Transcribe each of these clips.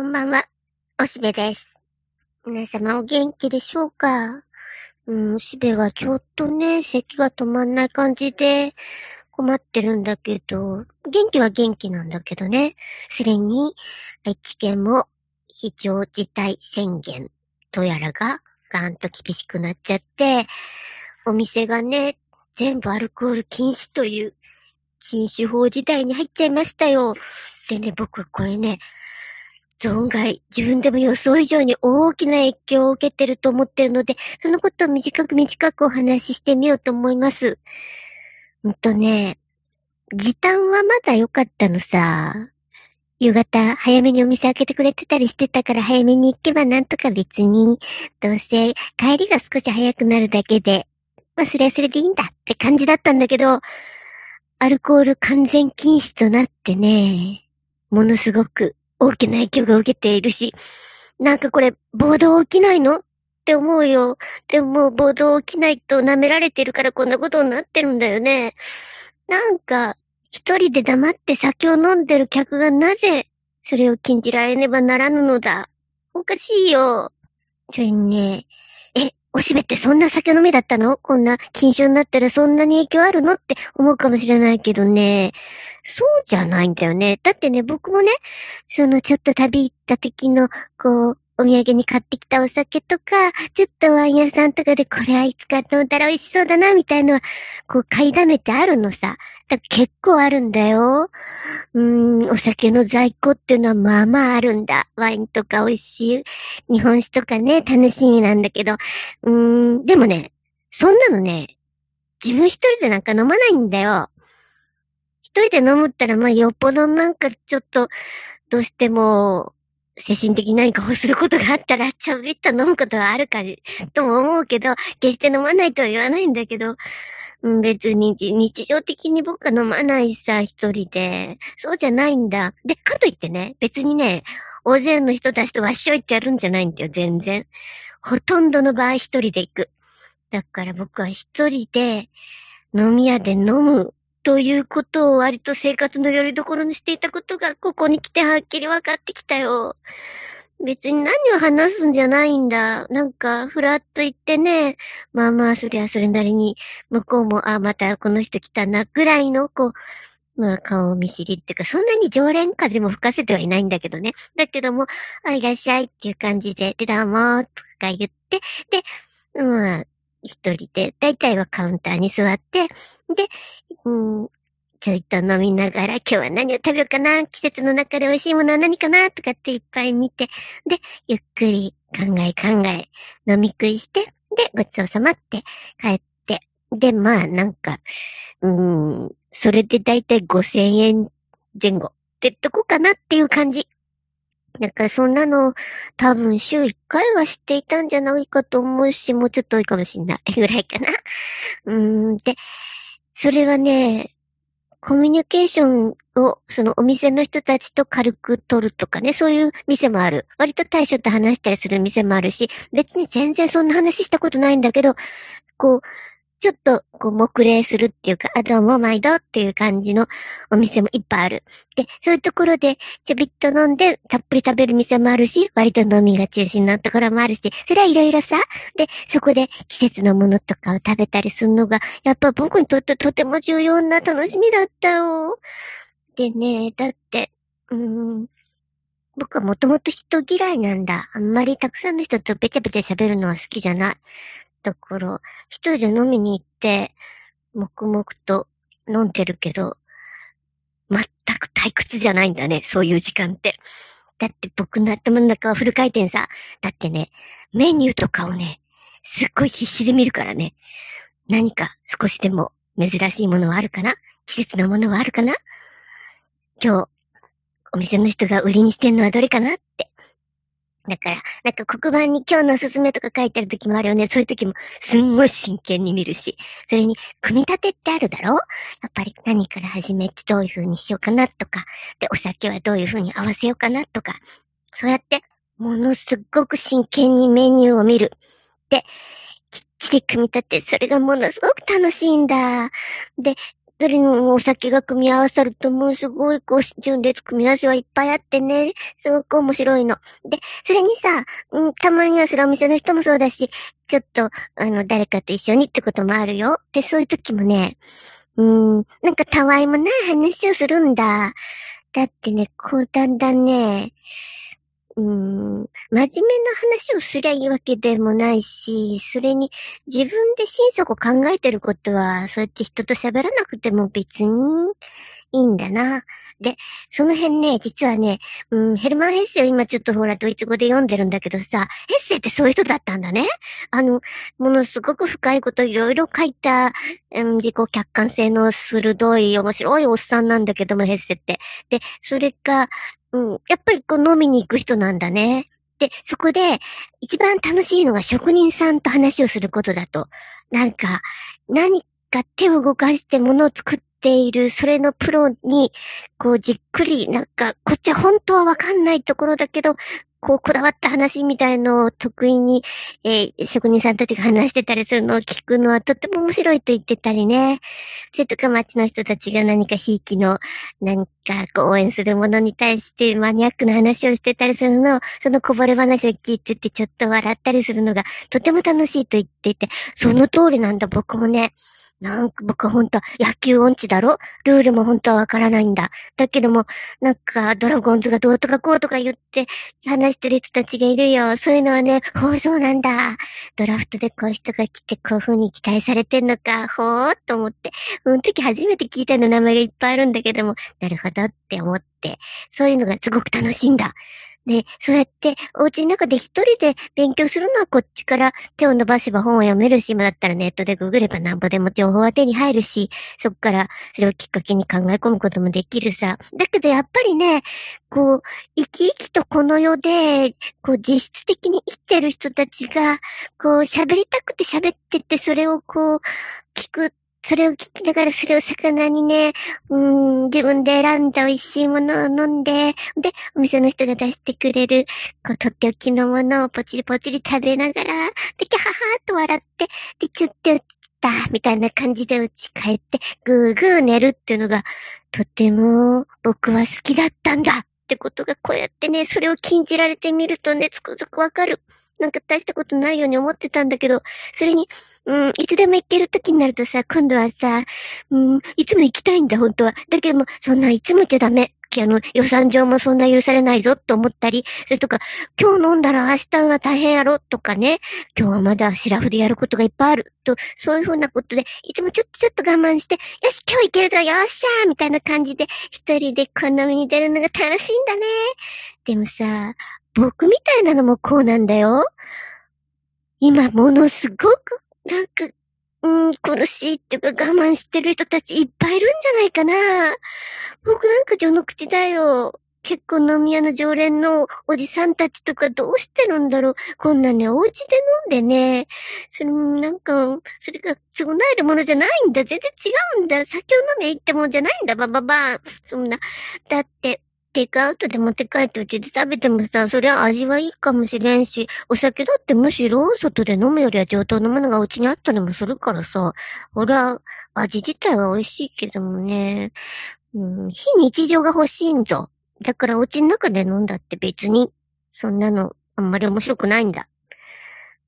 こんばんは、おしべです。皆様お元気でしょうか？うん、おしべはちょっとね、咳が止まんない感じで困ってるんだけど、元気は元気なんだけどね。それに、愛知県も非常事態宣言とやらがガーンと厳しくなっちゃって、お店がね、全部アルコール禁止という禁酒法時代に入っちゃいましたよ。でね、僕これね、存外、自分でも予想以上に大きな影響を受けてると思ってるので、そのことを短く短くお話ししてみようと思います。うんとね、時短はまだ良かったのさ。夕方、早めにお店開けてくれてたりしてたから早めに行けばなんとか別に、どうせ帰りが少し早くなるだけで、まあそれはそれでいいんだって感じだったんだけど、アルコール完全禁止となってね、ものすごく大きな影響が受けているし、なんかこれ、暴動起きないの？って思うよ。でももう暴動起きないと舐められてるからこんなことになってるんだよね。なんか、一人で黙って酒を飲んでる客がなぜ、それを禁じられねばならぬのだ？おかしいよ。それにね、え、おしべってそんな酒飲みだったの？こんな禁酒になったらそんなに影響あるの？って思うかもしれないけどね。そうじゃないんだよね。だってね、僕もね、そのちょっと旅行った時の、こう、お土産に買ってきたお酒とか、ちょっとワイン屋さんとかでこれはいつか飲んだら美味しそうだな、みたいのは、こう買いだめてあるのさ。だ結構あるんだよ。うん、お酒の在庫っていうのはまあまああるんだ。ワインとか美味しい日本酒とかね、楽しみなんだけど。うん、でもね、そんなのね、自分一人でなんか飲まないんだよ。一人で飲むったら、まあ、よっぽどなんかちょっと、どうしても、精神的何か欲することがあったら、ちょびっと飲むことはあるか、とも思うけど、決して飲まないとは言わないんだけど、別に日常的に僕は飲まないさ、一人で。そうじゃないんだ。で、かといってね、別にね、大勢の人たちとわっしょいってやるんじゃないんだよ、全然。ほとんどの場合一人で行く。だから僕は一人で飲み屋で飲むということを割と生活の拠り所にしていたことが、ここに来てはっきり分かってきたよ。別に何を話すんじゃないんだ。なんか、ふらっと言ってね。まあまあ、そりゃそれなりに、向こうも、あ、またこの人来たな、ぐらいの、こう、まあ、顔見知りっていうか、そんなに常連風も吹かせてはいないんだけどね。だけども、あ、いらっしゃいっていう感じで、で、どうも、とか言って、で、うん、一人で、だいたいはカウンターに座って、で、うん、ちょいと飲みながら、今日は何を食べようかな季節の中で美味しいものは何かなとかっていっぱい見て、で、ゆっくり考え考え、飲み食いして、で、ごちそうさまって帰って、で、まあ、なんか、うん、それでだいたい5000円前後ってとこかなっていう感じ。なんかそんなの多分週1回は知っていたんじゃないかと思うし、もうちょっと多いかもしんないぐらいかな。うーん、で、それはね、コミュニケーションを、そのお店の人たちと軽く取るとかね、そういう店もある。割と対象と話したりする店もあるし、別に全然そんな話したことないんだけど、こう、ちょっと、こう、目礼するっていうか、あ、どうも、毎度っていう感じのお店もいっぱいある。で、そういうところで、ちょびっと飲んで、たっぷり食べる店もあるし、割と飲みが中心のところもあるし、それはいろいろさ。で、そこで季節のものとかを食べたりするのが、やっぱ僕にとってとても重要な楽しみだったよ。でね、だって、うーん、僕はもともと人嫌いなんだ。あんまりたくさんの人とべちゃべちゃ喋るのは好きじゃない。だから、一人で飲みに行って、黙々と飲んでるけど、全く退屈じゃないんだね、そういう時間って。だって僕の頭の中はフル回転さ。だってね、メニューとかをね、すっごい必死で見るからね。何か少しでも珍しいものはあるかな？季節のものはあるかな？今日、お店の人が売りにしてんのはどれかな？ってだから、なんか黒板に今日のおすすめとか書いてある時もあるよね。そういう時もすんごい真剣に見るし。それに、組み立てってあるだろ？やっぱり何から始めてどういう風にしようかなとか。で、お酒はどういう風に合わせようかなとか。そうやって、ものすごく真剣にメニューを見る。で、きっちり組み立て、それがものすごく楽しいんだ。で、それにお酒が組み合わさるともうすごいこう、順列組み合わせはいっぱいあってね、すごく面白いの。で、それにさ、うん、たまにはそれお店の人もそうだし、ちょっと、あの、誰かと一緒にってこともあるよ。で、そういう時もね、うん、なんかたわいもない話をするんだ。だってね、こうだんだんね、うん、真面目な話をすりゃいいわけでもないし、それに自分で心底考えてることは、そうやって人と喋らなくても別にいいんだな。で、その辺ね、実はね、うん、ヘルマン・ヘッセを今ちょっとほら、ドイツ語で読んでるんだけどさ、ヘッセってそういう人だったんだね。あの、ものすごく深いこといろいろ書いた、うん、自己客観性の鋭い、面白いおっさんなんだけども、ヘッセって。で、それが、うん、やっぱりこう飲みに行く人なんだね。で、そこで、一番楽しいのが職人さんと話をすることだと。なんか、何か手を動かして物を作っている、それのプロに、こうじっくり、なんか、こっちは本当はわかんないところだけど、こう、こだわった話みたいのを得意に、えー、職人さんたちが話してたりするのを聞くのはとっても面白いと言ってたりね。それとか街の人たちが何かひいきの、何かこう応援するものに対してマニアックな話をしてたりするのを、そのこぼれ話を聞いててちょっと笑ったりするのがとても楽しいと言ってて、その通りなんだ僕もね。なんか僕は本当は野球音痴だろ？ルールも本当はわからないんだ。だけども、なんかドラゴンズがどうとかこうとか言って話してる人たちがいるよ。そういうのはね、ほうそうなんだ。ドラフトでこういう人が来てこういう風に期待されてんのか、ほーっと思って。その時初めて聞いたの名前がいっぱいあるんだけども、なるほどって思って、そういうのがすごく楽しいんだ。で、そうやって、お家の中で一人で勉強するのはこっちから手を伸ばせば本を読めるし、今だったらネットでググれば何ぼでも情報は手に入るし、そっからそれをきっかけに考え込むこともできるさ。だけどやっぱりね、こう、生き生きとこの世で、こう実質的に生きてる人たちが、こう喋りたくて喋ってて、それをこう、聞くそれを聞きながらそれを魚にね、うん、自分で選んだ美味しいものを飲んで、で、お店の人が出してくれる、こう、とっておきのものをポチリポチリ食べながら、で、キャハハーと笑って、で、ちょっと落ちた、みたいな感じで家帰って、ぐーぐー寝るっていうのが、とても僕は好きだったんだってことがこうやってね、それを禁じられてみるとね、つくづくわかる。なんか大したことないように思ってたんだけど、それに、うん、いつでも行ける時になるとさ、今度はさ、うん、いつも行きたいんだ、本当は。だけども、そんないつもじゃダメ。あの、予算上もそんな許されないぞと思ったり、それとか、今日飲んだら明日が大変やろとかね、今日はまだシラフでやることがいっぱいあると、そういうふうなことで、いつもちょっとちょっと我慢して、よし、今日行けるぞ、よっしゃーみたいな感じで、一人でこんな目に出るのが楽しいんだね。でもさ、僕みたいなのもこうなんだよ。今、ものすごくなんか、うん、苦しいっていうか我慢してる人たちいっぱいいるんじゃないかな。僕なんか序の口だよ。結構飲み屋の常連のおじさんたちとかどうしてるんだろう。こんなね、お家で飲んでね、それもなんか、それが償えるものじゃないんだ。全然違うんだ。酒を飲め行ってもんじゃないんだ、ばばばそんな。だって、テイクアウトで持って帰ってうちで食べてもさ、そりゃ味はいいかもしれんし、お酒だってむしろ外で飲むよりは上等のものがうちにあったりもするからさ、俺は味自体は美味しいけどもね、うん、非日常が欲しいんぞ。だからお家の中で飲んだって別に、そんなのあんまり面白くないんだ。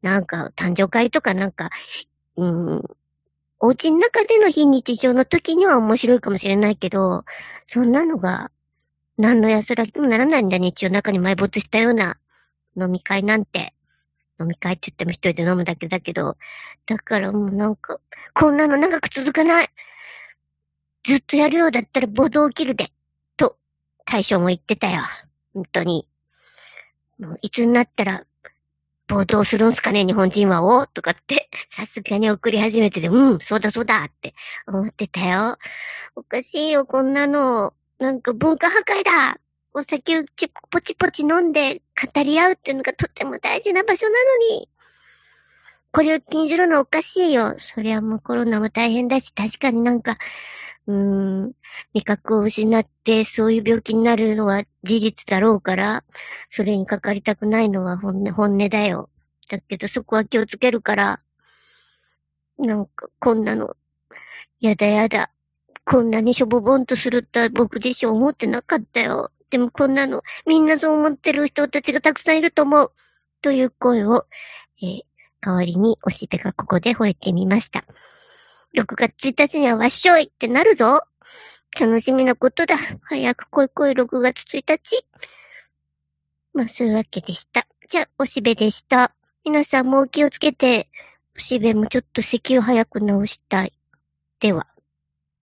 なんか、誕生会とかなんか、うん、お家の中での非日常の時には面白いかもしれないけど、そんなのが何の安らぎもならないんだ、日曜中に埋没したような飲み会なんて。飲み会って言っても一人で飲むだけだけど、だからもうなんか、こんなの長く続かない。ずっとやるようだったら暴動起きるで。と、大将も言ってたよ。本当に。もういつになったら、暴動するんすかね、日本人はおとかって、さすがに送り始めてて、うん、そうだそうだって思ってたよ。おかしいよ、こんなの。なんか文化破壊だお酒をポチポチ飲んで語り合うっていうのがとっても大事な場所なのに。これを禁じるのおかしいよ。そりゃもうコロナも大変だし、確かになんか、うーん、味覚を失ってそういう病気になるのは事実だろうから、それにかかりたくないのは本音、本音だよ。だけどそこは気をつけるから、なんかこんなの、やだやだ。こんなにしょぼぼんとするって僕自身思ってなかったよ。でもこんなの、みんなそう思ってる人たちがたくさんいると思う。という声を、えー、代わりにおしべがここで吠えてみました。6月1日にはわっしょいってなるぞ。楽しみなことだ。早く来い来い6月1日。まあ、そういうわけでした。じゃあ、おしべでした。皆さんもお気をつけて、おしべもちょっと咳を早く治したい。では。